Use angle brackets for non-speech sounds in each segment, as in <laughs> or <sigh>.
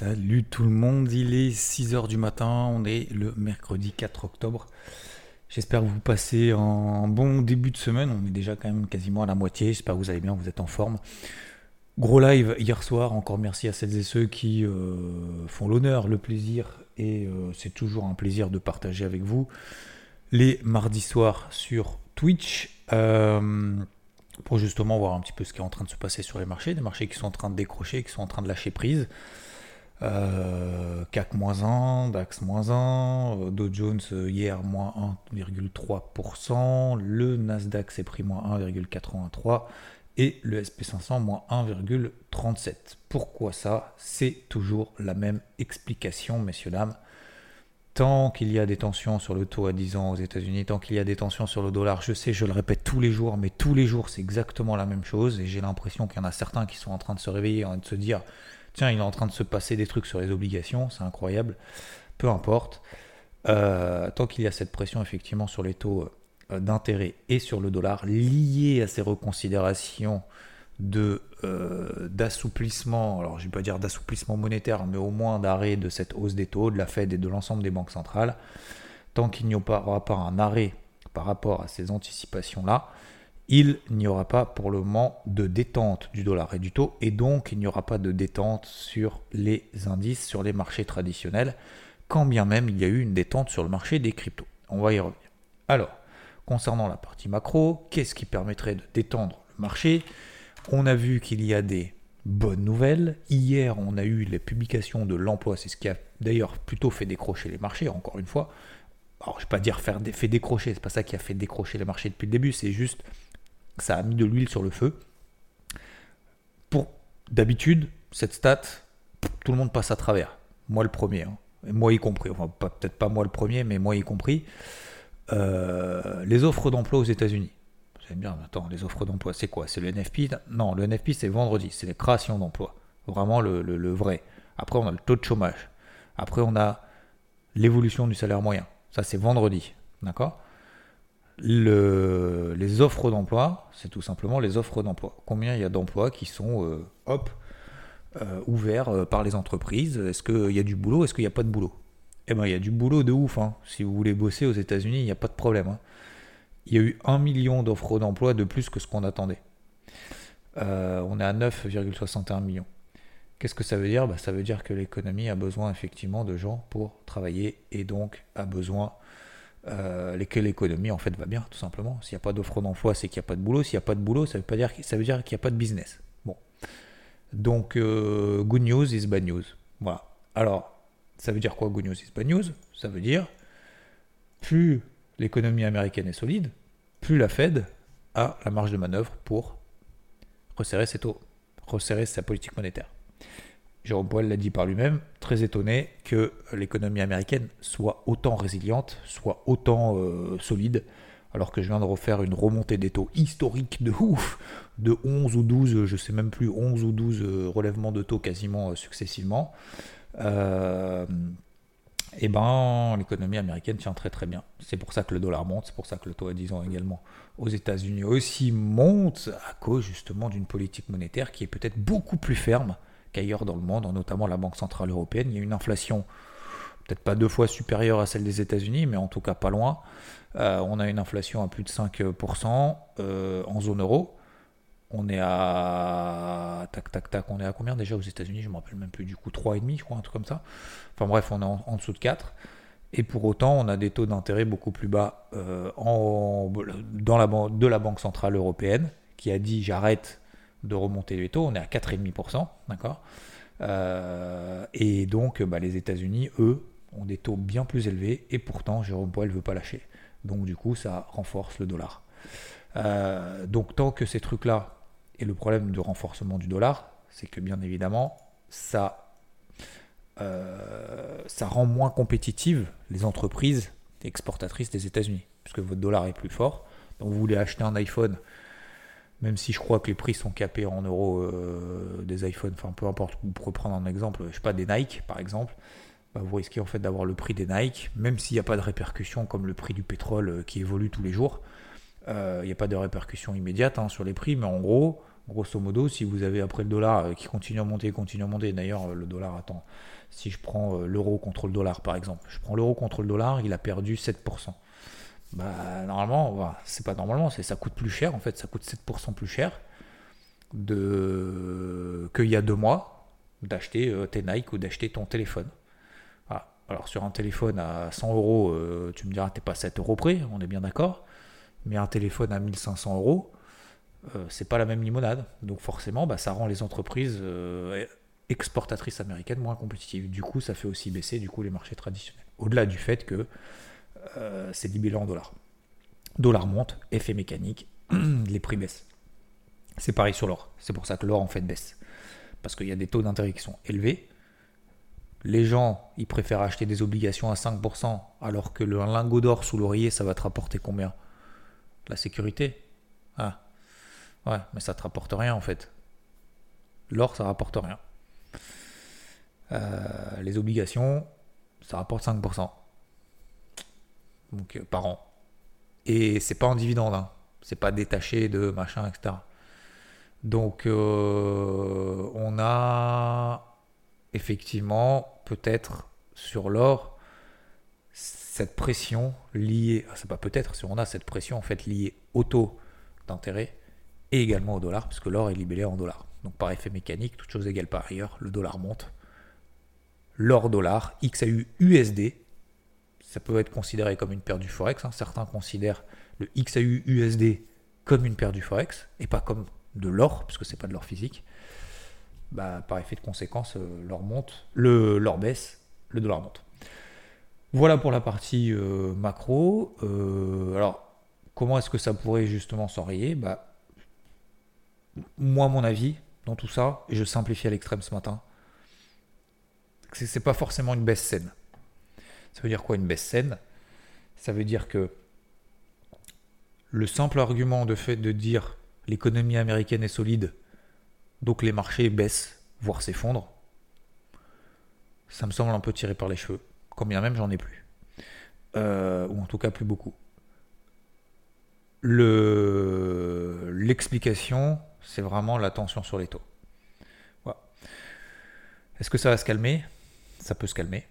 Salut tout le monde, il est 6h du matin, on est le mercredi 4 octobre. J'espère que vous passez un bon début de semaine, on est déjà quand même quasiment à la moitié, j'espère que vous allez bien, vous êtes en forme. Gros live hier soir, encore merci à celles et ceux qui euh, font l'honneur, le plaisir, et euh, c'est toujours un plaisir de partager avec vous les mardis soirs sur Twitch. Euh, pour justement voir un petit peu ce qui est en train de se passer sur les marchés, des marchés qui sont en train de décrocher, qui sont en train de lâcher prise. CAC moins 1, DAX moins 1, Dow Jones hier moins 1,3%, le Nasdaq s'est pris moins 1,83% et le SP500 moins 1,37. Pourquoi ça? C'est toujours la même explication, messieurs, dames. Tant qu'il y a des tensions sur le taux à 10 ans aux États-Unis, tant qu'il y a des tensions sur le dollar, je sais, je le répète tous les jours, mais tous les jours c'est exactement la même chose et j'ai l'impression qu'il y en a certains qui sont en train de se réveiller, de se dire tiens, il est en train de se passer des trucs sur les obligations, c'est incroyable. Peu importe. Euh, tant qu'il y a cette pression effectivement sur les taux euh, d'intérêt et sur le dollar lié à ces reconsidérations de euh, d'assouplissement, alors je ne vais pas dire d'assouplissement monétaire, mais au moins d'arrêt de cette hausse des taux de la Fed et de l'ensemble des banques centrales, tant qu'il n'y aura pas un arrêt par rapport à ces anticipations-là, il n'y aura pas pour le moment de détente du dollar et du taux, et donc il n'y aura pas de détente sur les indices, sur les marchés traditionnels, quand bien même il y a eu une détente sur le marché des cryptos. On va y revenir. Alors, Concernant la partie macro, qu'est-ce qui permettrait de détendre le marché? On a vu qu'il y a des bonnes nouvelles. Hier, on a eu les publications de l'emploi, c'est ce qui a d'ailleurs plutôt fait décrocher les marchés, encore une fois. Alors, je ne vais pas dire faire fait décrocher, c'est pas ça qui a fait décrocher les marchés depuis le début, c'est juste ça a mis de l'huile sur le feu. Pour d'habitude, cette stat, tout le monde passe à travers. Moi le premier, hein. moi y compris. Enfin, peut-être pas moi le premier, mais moi y compris. Euh, les offres d'emploi aux États-Unis. Vous savez bien, attends, les offres d'emploi, c'est quoi? C'est le NFP Non, le NFP, c'est vendredi, c'est les créations d'emplois. Vraiment le, vrai. Après, on a le taux de chômage. Après, on a l'évolution du salaire moyen. Ça, c'est vendredi. D'accord? Les offres d'emploi, c'est tout simplement les offres d'emploi. Combien il y a d'emplois qui sont, euh, hop, euh, ouverts par les entreprises? Est-ce qu'il y a du boulot? Est-ce qu'il n'y a pas de boulot? Eh ben, il y a du boulot de ouf. Hein. Si vous voulez bosser aux États-Unis, il n'y a pas de problème. Hein. Il y a eu un million d'offres d'emploi de plus que ce qu'on attendait. Euh, on est à 9,61 millions. Qu'est-ce que ça veut dire? Bah, Ça veut dire que l'économie a besoin effectivement de gens pour travailler et donc a besoin euh, que l'économie en fait va bien, tout simplement. S'il n'y a pas d'offre d'emploi, c'est qu'il n'y a pas de boulot. S'il n'y a pas de boulot, ça veut, pas dire, ça veut dire qu'il n'y a pas de business. Bon. Donc, euh, good news is bad news. Voilà. Alors, ça veut dire quoi, good news is bad news? Ça veut dire plus l'économie américaine est solide, plus la Fed a la marge de manœuvre pour resserrer ses taux, resserrer sa politique monétaire. Jérôme Powell l'a dit par lui-même, très étonné que l'économie américaine soit autant résiliente, soit autant euh, solide, alors que je viens de refaire une remontée des taux historique de ouf, de 11 ou 12, je sais même plus, 11 ou 12 euh, relèvements de taux quasiment euh, successivement euh, eh ben, l'économie américaine tient très très bien. C'est pour ça que le dollar monte, c'est pour ça que le taux à 10 ans également aux États-Unis aussi monte à cause justement d'une politique monétaire qui est peut-être beaucoup plus ferme qu'ailleurs dans le monde, notamment la Banque Centrale Européenne. Il y a une inflation peut-être pas deux fois supérieure à celle des États-Unis, mais en tout cas pas loin. Euh, on a une inflation à plus de 5% euh, en zone euro. On est à. Tac, tac, tac. On est à combien déjà aux États-Unis? Je ne me rappelle même plus. Du coup, 3,5, je crois, un truc comme ça. Enfin bref, on est en, dessous de 4. Et pour autant, on a des taux d'intérêt beaucoup plus bas euh, dans la, de la Banque Centrale Européenne, qui a dit j'arrête de remonter les taux. On est à 4,5%. D'accord? Euh, Et donc, bah, les États-Unis, eux, ont des taux bien plus élevés. Et pourtant, Jérôme Powell ne veut pas lâcher. Donc, du coup, ça renforce le dollar. Euh, donc, tant que ces trucs-là et le problème de renforcement du dollar, c'est que bien évidemment, ça, euh, ça rend moins compétitives les entreprises exportatrices des États-Unis, puisque votre dollar est plus fort. Donc vous voulez acheter un iPhone, même si je crois que les prix sont capés en euros euh, des iPhones, enfin peu importe, vous pourrez prendre un exemple, je sais pas, des Nike par exemple, bah, vous risquez en fait d'avoir le prix des Nike, même s'il n'y a pas de répercussion comme le prix du pétrole euh, qui évolue tous les jours. Il n'y a pas de répercussion immédiate hein, sur les prix, mais en gros, grosso modo, si vous avez après le dollar qui continue à monter, continue à monter, d'ailleurs le dollar attend si je prends euh, l'euro contre le dollar, par exemple, je prends l'euro contre le dollar, il a perdu 7%. Bah, normalement, c'est pas normalement, ça coûte plus cher, en fait, ça coûte 7% plus cher de qu'il y a deux mois d'acheter euh, tes Nike ou d'acheter ton téléphone. Alors sur un téléphone à 100 euros, euh, tu me diras t'es pas 7 euros près, on est bien d'accord. Mais un téléphone à 1500 euros, c'est pas la même limonade. Donc forcément, bah, ça rend les entreprises exportatrices américaines moins compétitives. Du coup, ça fait aussi baisser du coup les marchés traditionnels. Au-delà du fait que euh, c'est libellé en dollars. Dollar monte, effet mécanique, <clears throat> les prix baissent. C'est pareil sur l'or. C'est pour ça que l'or en fait baisse. Parce qu'il y a des taux d'intérêt qui sont élevés. Les gens, ils préfèrent acheter des obligations à 5%, alors que le lingot d'or sous l'oreiller, ça va te rapporter combien? La sécurité Ah. Ouais, mais ça te rapporte rien en fait. L'or, ça rapporte rien. Euh, les obligations, ça rapporte 5%. Euh, par an. Et c'est pas en dividende, hein. c'est pas détaché de machin, etc. Donc, euh, on a effectivement peut-être sur l'or cette pression liée, ah, c'est pas peut-être, si on a cette pression en fait liée au taux d'intérêt et également au dollar, puisque l'or est libellé en dollars. Donc par effet mécanique, toute chose égale par ailleurs, le dollar monte. L'or dollar, XAU USD, ça peut être considéré comme une paire du Forex. Hein. Certains considèrent le XAU USD comme une paire du Forex et pas comme de l'or, puisque c'est pas de l'or physique. Bah, par effet de conséquence, euh, l'or monte, l'or baisse, le dollar monte. Voilà pour la partie euh, macro. Euh, alors, comment est-ce que ça pourrait justement s'enrayer? Bah, Moi, mon avis, dans tout ça, et je simplifie à l'extrême ce matin, c'est pas forcément une baisse saine. Ça veut dire quoi une baisse saine? Ça veut dire que le simple argument de fait de dire l'économie américaine est solide, donc les marchés baissent, voire s'effondrent, ça me semble un peu tiré par les cheveux, combien même j'en ai plus. Euh, ou en tout cas plus beaucoup. L'explication, c'est vraiment la tension sur les taux. Est-ce que ça va se calmer? Ça peut se calmer.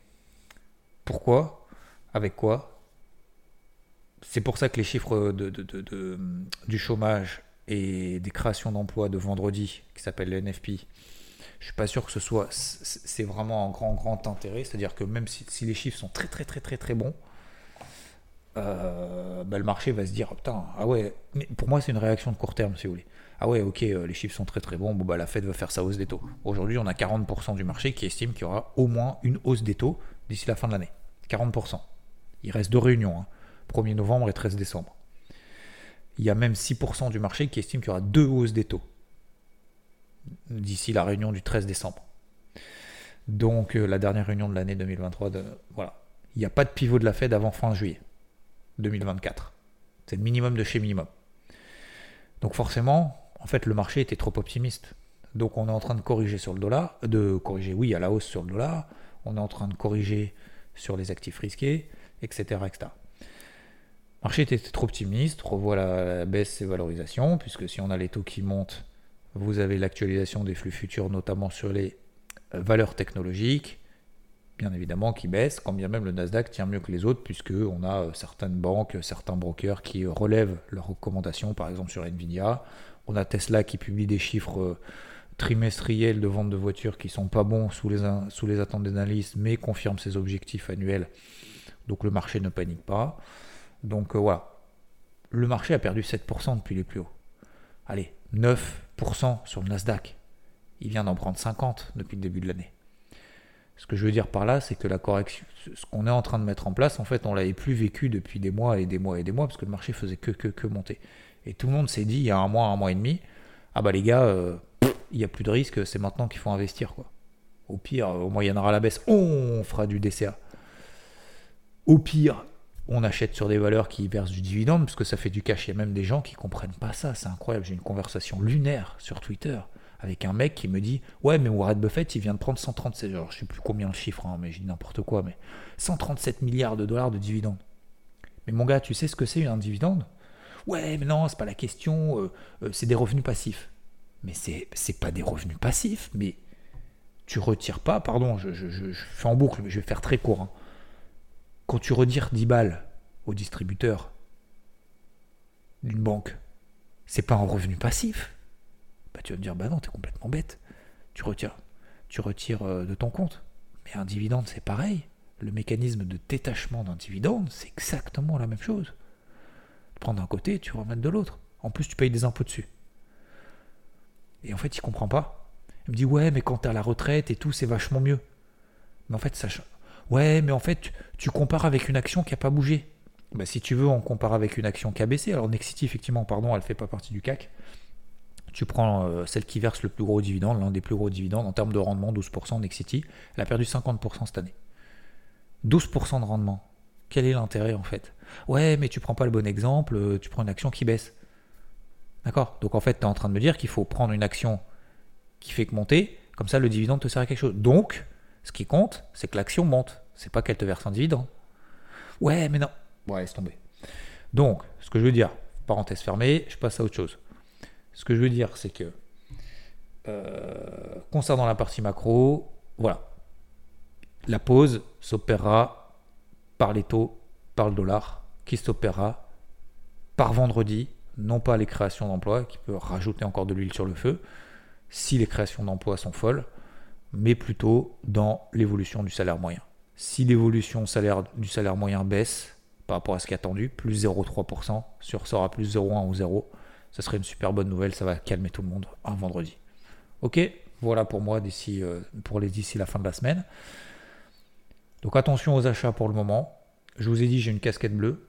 Pourquoi Avec quoi C'est pour ça que les chiffres du chômage et des créations d'emplois de vendredi, qui s'appelle le NFP, je suis pas sûr que ce soit. C'est vraiment un grand, grand intérêt. C'est-à-dire que même si, les chiffres sont très, très, très, très, très bons, euh, bah, le marché va se dire putain, ah ouais, pour moi, c'est une réaction de court terme, si vous voulez ah ouais, ok, euh, les chiffres sont très très bons, bon bah la Fed va faire sa hausse des taux. Aujourd'hui, on a 40% du marché qui estime qu'il y aura au moins une hausse des taux d'ici la fin de l'année. 40%. Il reste deux réunions, 1er hein. novembre et 13 décembre. Il y a même 6% du marché qui estime qu'il y aura deux hausses des taux d'ici la réunion du 13 décembre. Donc euh, la dernière réunion de l'année 2023, voilà. Il n'y a pas de pivot de la Fed avant fin juillet 2024. C'est le minimum de chez minimum. Donc forcément, en fait, le marché était trop optimiste. Donc on est en train de corriger sur le dollar, de corriger, oui, à la hausse sur le dollar, on est en train de corriger sur les actifs risqués, etc. Le marché était trop optimiste, revoit la, baisse des valorisations, puisque si on a les taux qui montent, vous avez l'actualisation des flux futurs, notamment sur les euh, valeurs technologiques, bien évidemment, qui baissent, quand bien même le Nasdaq tient mieux que les autres, puisque on a euh, certaines banques, certains brokers qui relèvent leurs recommandations, par exemple sur Nvidia, on a Tesla qui publie des chiffres euh, trimestriels de vente de voitures qui sont pas bons sous les, sous les attentes des analystes, mais confirment ses objectifs annuels. Donc le marché ne panique pas. Donc euh, voilà. Le marché a perdu 7% depuis les plus hauts. Allez, 9% sur le Nasdaq. Il vient d'en prendre 50 depuis le début de l'année. Ce que je veux dire par là, c'est que la correction, ce qu'on est en train de mettre en place, en fait, on l'avait plus vécu depuis des mois et des mois et des mois, parce que le marché faisait que, que, que monter. Et tout le monde s'est dit il y a un mois, un mois et demi, ah bah les gars, euh, il n'y a plus de risque, c'est maintenant qu'il faut investir. Quoi. Au pire, au moins il y en aura la baisse, on fera du DCA. Au pire, on achète sur des valeurs qui versent du dividende, parce que ça fait du cash. Il y a même des gens qui comprennent pas ça, c'est incroyable. J'ai une conversation lunaire sur Twitter avec un mec qui me dit Ouais, mais Warren Buffett, il vient de prendre 137, alors je sais plus combien le chiffre, hein, mais j'ai n'importe quoi, mais 137 milliards de dollars de dividendes. Mais mon gars, tu sais ce que c'est un dividende? Ouais, mais non, c'est pas la question, euh, euh, c'est des revenus passifs. Mais c'est, c'est pas des revenus passifs, mais tu retires pas, pardon, je, je, fais en boucle, mais je vais faire très court. Hein. Quand tu retires 10 balles au distributeur d'une banque, c'est pas un revenu passif. Bah, tu vas me dire, bah non, t'es complètement bête. Tu retires, tu retires euh, de ton compte. Mais un dividende, c'est pareil. Le mécanisme de détachement d'un dividende, c'est exactement la même chose. Tu prends d'un côté, tu remets de l'autre. En plus, tu payes des impôts dessus. Et en fait, il comprend pas. Il me dit, ouais, mais quand t'es à la retraite et tout, c'est vachement mieux. Mais en fait, ça. Ouais, mais en fait, tu, compares avec une action qui n'a pas bougé. Bah, si tu veux, on compare avec une action qui a baissé. Alors, Nexity, effectivement, pardon, elle ne fait pas partie du CAC. Tu prends euh, celle qui verse le plus gros dividende, l'un des plus gros dividendes en termes de rendement, 12%, Nexity. Elle a perdu 50% cette année. 12% de rendement. Quel est l'intérêt en fait? Ouais, mais tu prends pas le bon exemple, euh, tu prends une action qui baisse. D'accord Donc en fait, tu es en train de me dire qu'il faut prendre une action qui fait que monter, comme ça le dividende te sert à quelque chose. Donc, ce qui compte, c'est que l'action monte, c'est pas qu'elle te verse un dividende. Ouais, mais non. Ouais, laisse tomber. Donc, ce que je veux dire, parenthèse fermée, je passe à autre chose. Ce que je veux dire, c'est que euh, concernant la partie macro, voilà, la pause s'opérera par les taux, par le dollar, qui s'opérera par vendredi, non pas les créations d'emplois, qui peut rajouter encore de l'huile sur le feu, si les créations d'emplois sont folles, mais plutôt dans l'évolution du salaire moyen. Si l'évolution du salaire moyen baisse par rapport à ce qui est attendu, plus 0,3%, sur sera plus 0,1 ou 0, ce serait une super bonne nouvelle, ça va calmer tout le monde un vendredi. Ok, voilà pour moi d'ici euh, pour les d'ici la fin de la semaine. Donc attention aux achats pour le moment. Je vous ai dit j'ai une casquette bleue.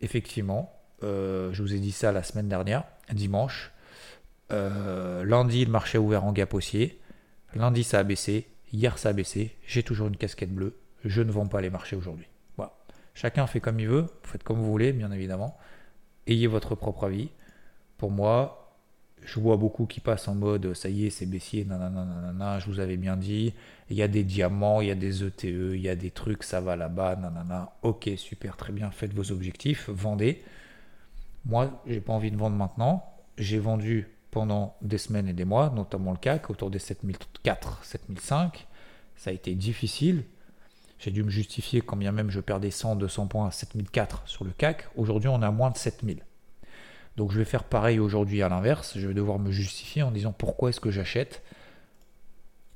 Effectivement, euh, je vous ai dit ça la semaine dernière, dimanche. Euh, lundi, le marché a ouvert en gap haussier. Lundi, ça a baissé. Hier, ça a baissé. J'ai toujours une casquette bleue. Je ne vends pas les marchés aujourd'hui. Voilà. Chacun fait comme il veut. Vous faites comme vous voulez, bien évidemment. Ayez votre propre avis. Pour moi, je vois beaucoup qui passent en mode ça y est, c'est baissier, nanana, je vous avais bien dit. Il y a des diamants, il y a des ETE, il y a des trucs, ça va là-bas, nanana. Ok, super, très bien, faites vos objectifs, vendez. Moi, j'ai pas envie de vendre maintenant. J'ai vendu pendant des semaines et des mois, notamment le CAC, autour des 7004, 7005. Ça a été difficile. J'ai dû me justifier quand bien même je perdais 100, 200 points à 7004 sur le CAC. Aujourd'hui, on a moins de 7000. Donc je vais faire pareil aujourd'hui à l'inverse. Je vais devoir me justifier en disant pourquoi est-ce que j'achète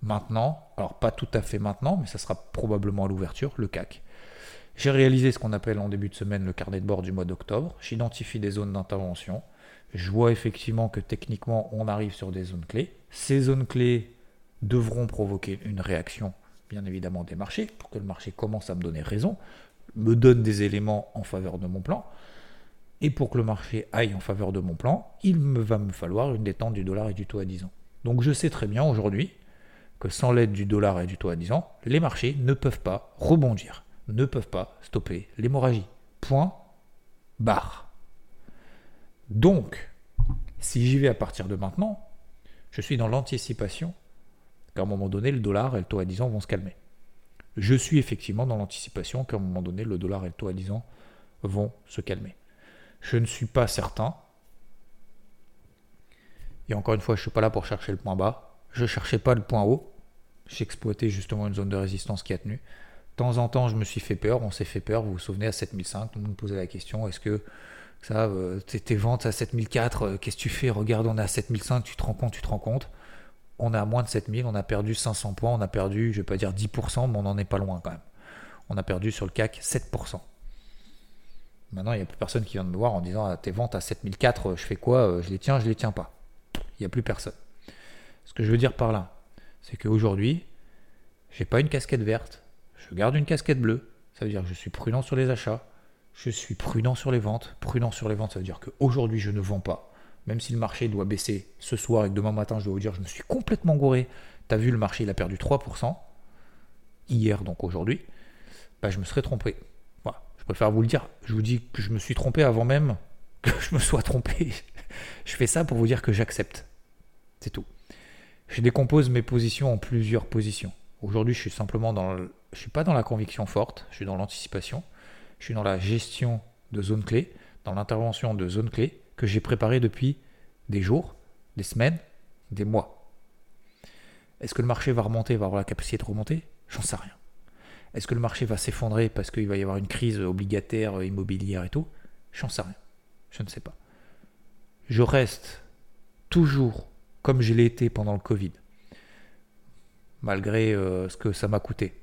maintenant. Alors pas tout à fait maintenant, mais ça sera probablement à l'ouverture, le CAC. J'ai réalisé ce qu'on appelle en début de semaine le carnet de bord du mois d'octobre. J'identifie des zones d'intervention. Je vois effectivement que techniquement on arrive sur des zones clés. Ces zones clés devront provoquer une réaction, bien évidemment, des marchés, pour que le marché commence à me donner raison, me donne des éléments en faveur de mon plan. Et pour que le marché aille en faveur de mon plan, il me va me falloir une détente du dollar et du taux à 10 ans. Donc je sais très bien aujourd'hui que sans l'aide du dollar et du taux à 10 ans, les marchés ne peuvent pas rebondir, ne peuvent pas stopper l'hémorragie. Point barre. Donc, si j'y vais à partir de maintenant, je suis dans l'anticipation qu'à un moment donné, le dollar et le taux à 10 ans vont se calmer. Je suis effectivement dans l'anticipation qu'à un moment donné, le dollar et le taux à 10 ans vont se calmer. Je ne suis pas certain. Et encore une fois, je ne suis pas là pour chercher le point bas. Je ne cherchais pas le point haut. J'exploitais justement une zone de résistance qui a tenu. De temps en temps, je me suis fait peur. On s'est fait peur. Vous vous souvenez, à 7005, tout le monde posait la question est-ce que ça, tes ventes à 7004, euh, qu'est-ce que tu fais? Regarde, on est à 7005, tu te rends compte, tu te rends compte. On est à moins de 7000, on a perdu 500 points, on a perdu, je ne vais pas dire 10%, mais on n'en est pas loin quand même. On a perdu sur le CAC 7%. Maintenant, il n'y a plus personne qui vient de me voir en disant ah, tes ventes à 7004, euh, je fais quoi? Euh, Je les tiens, je les tiens pas. Il n'y a plus personne. Ce que je veux dire par là, c'est qu'aujourd'hui, j'ai pas une casquette verte, je garde une casquette bleue. Ça veut dire que je suis prudent sur les achats, je suis prudent sur les ventes. Prudent sur les ventes, ça veut dire qu'aujourd'hui, je ne vends pas. même si le marché doit baisser ce soir et que demain matin je dois vous dire je me suis complètement gouré, t'as vu le marché il a perdu 3%, hier donc aujourd'hui, bah, je me serais trompé. Je préfère vous le dire, je vous dis que je me suis trompé avant même <laughs> que je me sois trompé. je fais ça pour vous dire que j'accepte. C'est tout. Je décompose mes positions en plusieurs positions. Aujourd'hui, je suis simplement dans le... je suis pas dans la conviction forte, je suis dans l'anticipation, je suis dans la gestion de zones clés, dans l'intervention de zones clés que j'ai préparées depuis des jours, des semaines, des mois. Est-ce que le marché va remonter, va avoir la capacité de remonter? J'en sais rien. Est-ce que le marché va s'effondrer parce qu'il va y avoir une crise obligataire, immobilière et tout? J'en sais rien. Je ne sais pas. Je reste toujours comme je l'ai été pendant le Covid, malgré euh, ce que ça m'a coûté.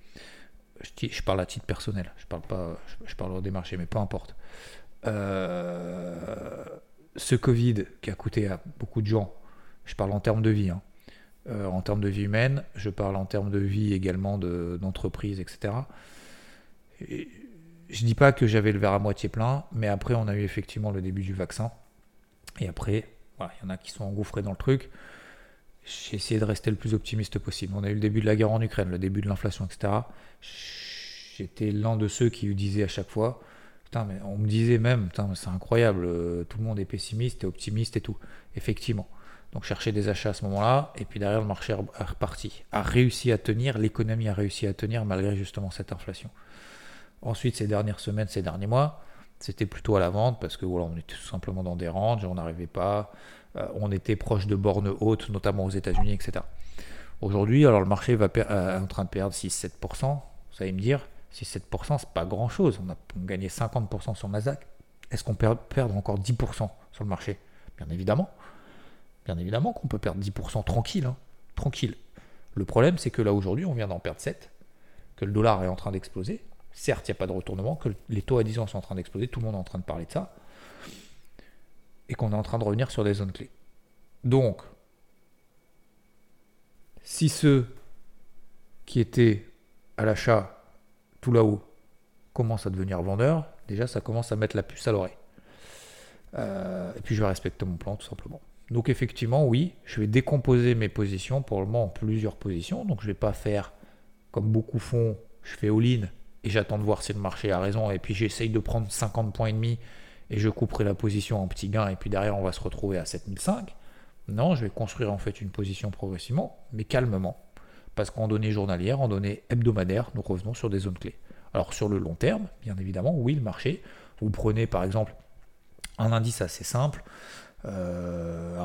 Je, parle à titre personnel, je parle pas, je, parle des marchés, mais peu importe. Euh, ce Covid qui a coûté à beaucoup de gens, je parle en termes de vie, hein. euh, en termes de vie humaine, je parle en termes de vie également d'entreprise, etc. Et je dis pas que j'avais le verre à moitié plein, mais après on a eu effectivement le début du vaccin. Et après, il y en a qui sont engouffrés dans le truc. J'ai essayé de rester le plus optimiste possible. On a eu le début de la guerre en Ukraine, le début de l'inflation, etc. J'étais l'un de ceux qui disaient à chaque fois, putain, mais on me disait même, c'est incroyable, euh, tout le monde est pessimiste et optimiste et tout. Effectivement. Donc chercher des achats à ce moment-là, et puis derrière le marché est reparti, a réussi à tenir, l'économie a réussi à tenir malgré justement cette inflation. Ensuite, ces dernières semaines, ces derniers mois, c'était plutôt à la vente parce que voilà, on était tout simplement dans des ranges, on n'arrivait pas, euh, on était proche de bornes hautes, notamment aux États-Unis, etc. Aujourd'hui, alors le marché va euh, est en train de perdre 6-7%, vous allez me dire, 6-7%, c'est pas grand-chose. On a gagné 50% sur Nasdaq. Est-ce qu'on peut perdre encore 10% sur le marché? Bien évidemment. Bien évidemment qu'on peut perdre 10% tranquille. Hein. Tranquille. Le problème, c'est que là, aujourd'hui, on vient d'en perdre 7, que le dollar est en train d'exploser. Certes, il n'y a pas de retournement, que les taux à 10 ans sont en train d'exploser, tout le monde est en train de parler de ça, et qu'on est en train de revenir sur des zones clés. Donc, si ceux qui étaient à l'achat tout là-haut commence à devenir vendeur, déjà ça commence à mettre la puce à l'oreille. Euh, et puis je vais respecter mon plan tout simplement. Donc effectivement, oui, je vais décomposer mes positions pour le moment en plusieurs positions. Donc je ne vais pas faire comme beaucoup font, je fais all-in et j'attends de voir si le marché a raison. Et puis j'essaye de prendre 50 points et demi et je couperai la position en petits gains et puis derrière on va se retrouver à 7005. Non, je vais construire en fait une position progressivement, mais calmement. Parce qu'en données journalières, en données hebdomadaires, nous revenons sur des zones clés. Alors sur le long terme, bien évidemment, oui, le marché. Vous prenez par exemple un indice assez simple. Euh,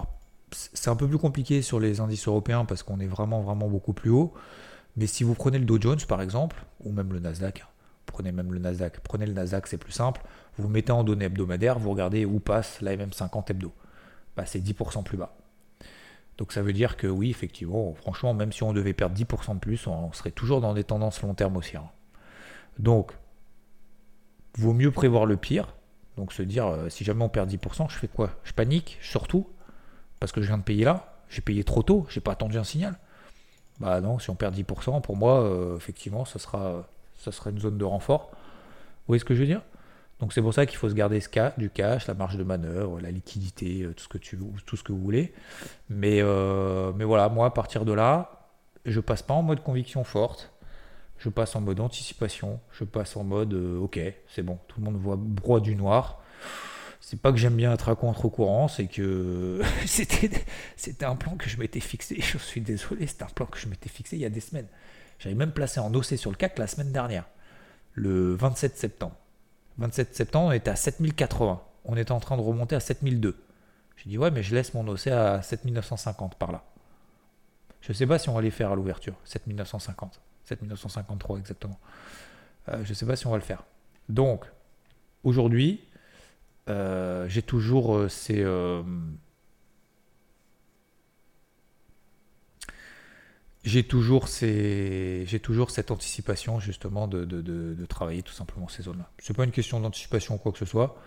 c'est un peu plus compliqué sur les indices européens parce qu'on est vraiment vraiment beaucoup plus haut. Mais si vous prenez le Dow Jones par exemple, ou même le Nasdaq, prenez même le Nasdaq, prenez le Nasdaq, c'est plus simple. Vous, mettez en données hebdomadaires, vous regardez où passe la MM50 hebdo. Bah, c'est 10% plus bas. Donc ça veut dire que oui, effectivement, franchement, même si on devait perdre 10% de plus, on serait toujours dans des tendances long terme aussi. Hein. Donc, vaut mieux prévoir le pire. Donc se dire, euh, si jamais on perd 10%, je fais quoi? Je panique, surtout, parce que je viens de payer là. J'ai payé trop tôt, j'ai pas attendu un signal. Bah non, si on perd 10%, pour moi, euh, effectivement, ça sera, ça sera une zone de renfort. Vous voyez ce que je veux dire? Donc c'est pour ça qu'il faut se garder ce cas, du cash, la marge de manœuvre, la liquidité, euh, tout ce que, tu, tout ce que vous voulez. Mais, euh, mais voilà, moi à partir de là, je passe pas en mode conviction forte, je passe en mode anticipation, je passe en mode euh, ok, c'est bon, tout le monde voit broie du noir. C'est pas que j'aime bien être à contre-courant, c'est que <laughs> c'était, c'était un plan que je m'étais fixé, <laughs> je suis désolé, c'est un plan que je m'étais fixé il y a des semaines. J'avais même placé en OC sur le CAC la semaine dernière, le 27 septembre. 27 septembre, on était à 7080. On était en train de remonter à 7002. J'ai dit, ouais, mais je laisse mon OC à 7950 par là. Je ne sais pas si on va les faire à l'ouverture. 7950. 7953 exactement. Euh, je ne sais pas si on va le faire. Donc, aujourd'hui, euh, j'ai toujours euh, ces j'ai toujours, cette anticipation justement de, travailler tout simplement ces zones-là. Ce n'est pas une question d'anticipation ou quoi que ce soit,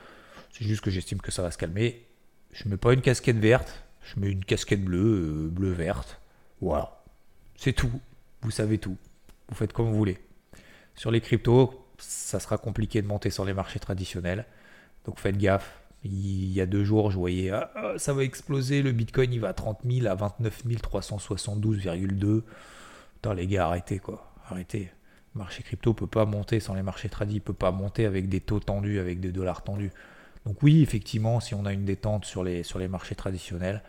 c'est juste que j'estime que ça va se calmer. Je mets pas une casquette verte, je mets une casquette bleue, euh, bleu-verte. Voilà. C'est tout. Vous savez tout. Vous faites comme vous voulez. Sur les cryptos, ça sera compliqué de monter sur les marchés traditionnels. Donc faites gaffe. Il y a deux jours, je voyais ah, ah, ça va exploser, le Bitcoin il va à 30 000, à 29 372,2. Putain, les gars, arrêtez quoi. Arrêtez. Le marché crypto peut pas monter sans les marchés tradis, peut pas monter avec des taux tendus, avec des dollars tendus. Donc oui, effectivement, si on a une détente sur les, marchés traditionnels,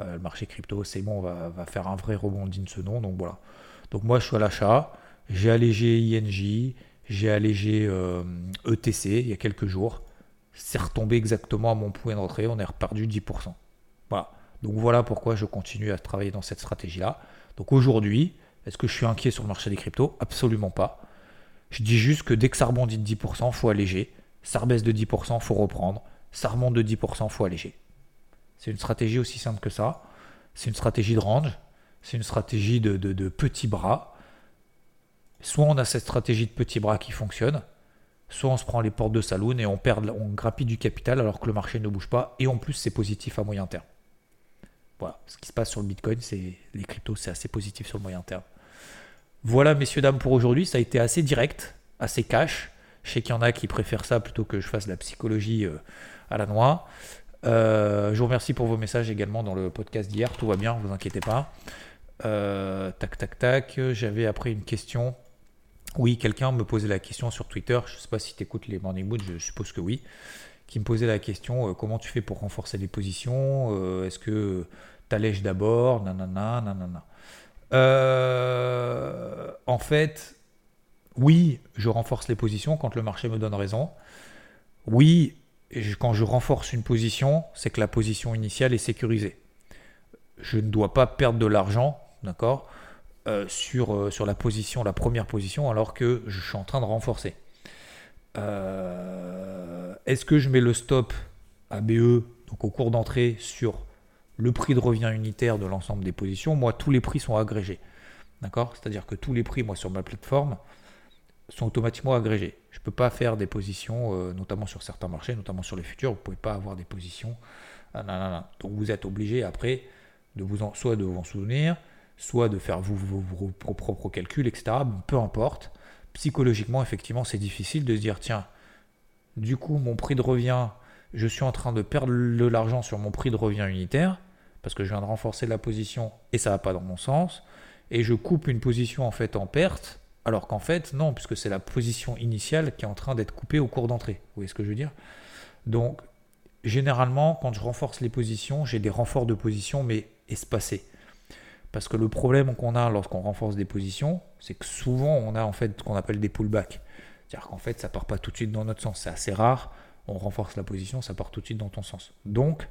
euh, le marché crypto, c'est bon, on va, faire un vrai rebond digne ce nom. Donc voilà. Donc moi, je suis à l'achat. J'ai allégé INJ, j'ai allégé ETC euh, e il y a quelques jours. C'est retombé exactement à mon point d'entrée. On est reperdu 10%. Voilà. Donc voilà pourquoi je continue à travailler dans cette stratégie-là. Donc aujourd'hui, est-ce que je suis inquiet sur le marché des cryptos? Absolument pas. Je dis juste que dès que ça rebondit de 10%, il faut alléger. Ça rebaisse de 10%, il faut reprendre. Ça remonte de 10%, il faut alléger. C'est une stratégie aussi simple que ça. C'est une stratégie de range. C'est une stratégie de, de, petits bras. Soit on a cette stratégie de petits bras qui fonctionne, soit on se prend les portes de saloon et on perd, on grappille du capital alors que le marché ne bouge pas. Et en plus, c'est positif à moyen terme. Voilà, ce qui se passe sur le Bitcoin, c'est les cryptos, c'est assez positif sur le moyen terme. Voilà, messieurs, dames, pour aujourd'hui. Ça a été assez direct, assez cash. Je sais qu'il y en a qui préfèrent ça plutôt que je fasse la psychologie euh, à la noix. Euh, je vous remercie pour vos messages également dans le podcast d'hier. Tout va bien, vous inquiétez pas. Euh, tac, tac, tac. J'avais après une question. Oui, quelqu'un me posait la question sur Twitter. Je ne sais pas si tu écoutes les Morning Moods, je suppose que oui. Qui me posait la question comment tu fais pour renforcer les positions Est-ce que tu allèges d'abord Nanana, nanana. Euh, en fait, oui, je renforce les positions quand le marché me donne raison. Oui, quand je renforce une position, c'est que la position initiale est sécurisée. Je ne dois pas perdre de l'argent, d'accord, euh, sur, euh, sur la position, la première position, alors que je suis en train de renforcer. Est-ce que je mets le stop ABE, donc au cours d'entrée, sur le prix de revient unitaire de l'ensemble des positions, moi, tous les prix sont agrégés. D'accord? C'est-à-dire que tous les prix, moi, sur ma plateforme, sont automatiquement agrégés. Je ne peux pas faire des positions, euh, notamment sur certains marchés, notamment sur les futurs, vous ne pouvez pas avoir des positions. Donc vous êtes obligé après de vous en, soit de vous en souvenir, soit de faire vos, propres calculs, etc. peu importe. Psychologiquement, effectivement, c'est difficile de se dire tiens, du coup, mon prix de revient, je suis en train de perdre de l'argent sur mon prix de revient unitaire parce que je viens de renforcer la position et ça va pas dans mon sens, et je coupe une position en fait en perte, alors qu'en fait non, puisque c'est la position initiale qui est en train d'être coupée au cours d'entrée. Vous voyez ce que je veux dire? Donc généralement quand je renforce les positions, j'ai des renforts de position mais espacés. Parce que le problème qu'on a lorsqu'on renforce des positions, c'est que souvent on a en fait ce qu'on appelle des pullbacks. C'est-à-dire qu'en fait ça part pas tout de suite dans notre sens. C'est assez rare. On renforce la position, ça part tout de suite dans ton sens. Donc,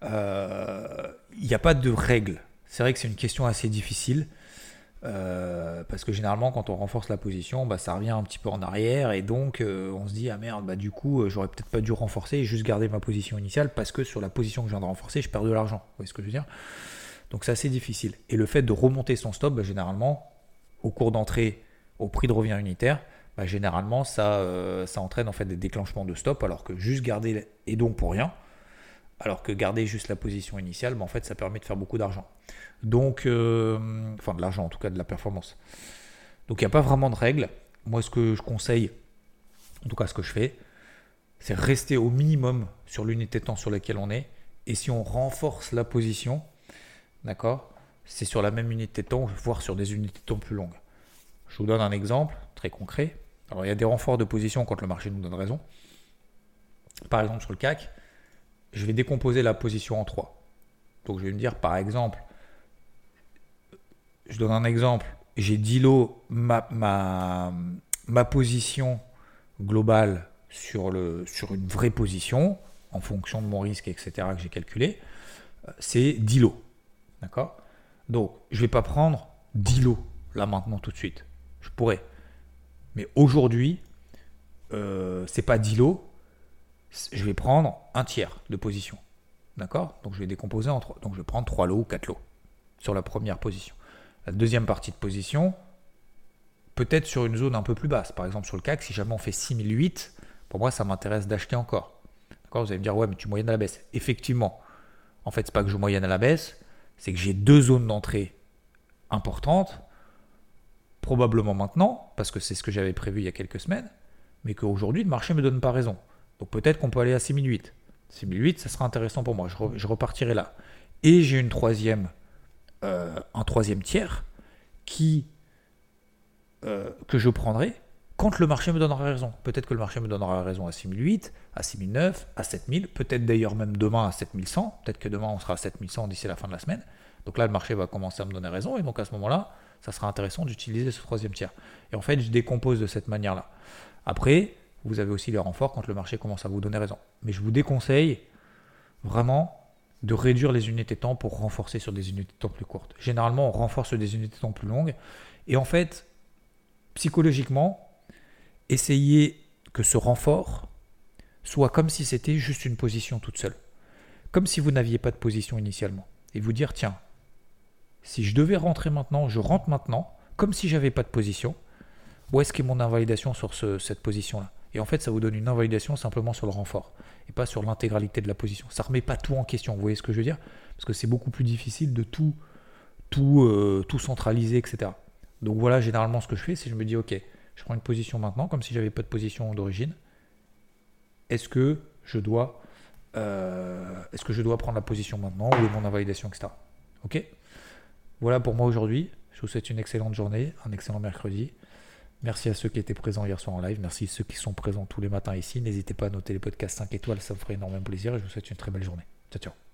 il euh, n'y a pas de règle. C'est vrai que c'est une question assez difficile. Euh, parce que généralement, quand on renforce la position, bah, ça revient un petit peu en arrière et donc euh, on se dit ah merde, bah du coup, j'aurais peut-être pas dû renforcer et juste garder ma position initiale parce que sur la position que je viens de renforcer, je perds de l'argent. Vous voyez ce que je veux dire? Donc c'est assez difficile. Et le fait de remonter son stop, bah, généralement, au cours d'entrée au prix de revient unitaire, bah, généralement ça, ça entraîne en fait des déclenchements de stop alors que juste garder et donc pour rien alors que garder juste la position initiale, en fait, ça permet de faire beaucoup d'argent. Donc, euh, enfin de l'argent, en tout cas de la performance. Donc, il n'y a pas vraiment de règle. Moi, ce que je conseille, en tout cas ce que je fais, c'est rester au minimum sur l'unité de temps sur laquelle on est. Et si on renforce la position, d'accord, c'est sur la même unité de temps, voire sur des unités de temps plus longues. Je vous donne un exemple très concret. Alors, il y a des renforts de position quand le marché nous donne raison. Par exemple, sur le CAC, je vais décomposer la position en trois. Donc je vais me dire par exemple, je donne un exemple, j'ai 10 lots, ma, position globale sur, sur une vraie position, en fonction de mon risque, etc., que j'ai calculé, euh, c'est 10 lots. D'accord? Donc je ne vais pas prendre 10 lots là maintenant tout de suite. Je pourrais. Mais aujourd'hui, euh, c'est pas 10 lots, je vais prendre un tiers de position. D'accord? Donc je vais décomposer en trois. Donc je vais prendre trois lots ou quatre lots sur la première position. La deuxième partie de position, peut-être sur une zone un peu plus basse. Par exemple sur le CAC, si jamais on fait 6008, pour moi ça m'intéresse d'acheter encore. D'accord? Vous allez me dire, ouais, mais tu moyennes à la baisse. Effectivement, en fait, c'est pas que je moyenne à la baisse, c'est que j'ai deux zones d'entrée importantes, probablement maintenant, parce que c'est ce que j'avais prévu il y a quelques semaines, mais qu'aujourd'hui le marché ne me donne pas raison. Donc peut-être qu'on peut aller à 6008. 6008, ça sera intéressant pour moi. Je, repartirai là. Et j'ai une troisième, euh, un troisième tiers qui, euh, que je prendrai quand le marché me donnera raison. Peut-être que le marché me donnera raison à 6008, à 6009, à 7000, peut-être d'ailleurs même demain à 7100. Peut-être que demain on sera à 7100 d'ici la fin de la semaine. Donc là, le marché va commencer à me donner raison. Et donc à ce moment-là, ça sera intéressant d'utiliser ce troisième tiers. Et en fait, je décompose de cette manière-là. Après, vous avez aussi les renforts quand le marché commence à vous donner raison. Mais je vous déconseille vraiment de réduire les unités de temps pour renforcer sur des unités de temps plus courtes. Généralement, on renforce des unités de temps plus longues. Et en fait, psychologiquement, essayez que ce renfort soit comme si c'était juste une position toute seule. Comme si vous n'aviez pas de position initialement. Et vous dire, tiens, si je devais rentrer maintenant, je rentre maintenant, comme si j'avais pas de position. Où est-ce qu'est mon invalidation sur cette position-là? Et en fait, ça vous donne une invalidation simplement sur le renfort et pas sur l'intégralité de la position. Ça remet pas tout en question. Vous voyez ce que je veux dire? Parce que c'est beaucoup plus difficile de tout, tout, euh, tout centraliser, etc. Donc voilà, généralement, ce que je fais, c'est je me dis, ok, je prends une position maintenant, comme si j'avais pas de position d'origine. Est-ce que je dois, euh, est-ce que je dois prendre la position maintenant ou mon invalidation, etc. Ok? Voilà pour moi aujourd'hui. Je vous souhaite une excellente journée, un excellent mercredi. Merci à ceux qui étaient présents hier soir en live. Merci à ceux qui sont présents tous les matins ici. N'hésitez pas à noter les podcasts 5 étoiles, ça me ferait énormément plaisir et je vous souhaite une très belle journée. Ciao, ciao.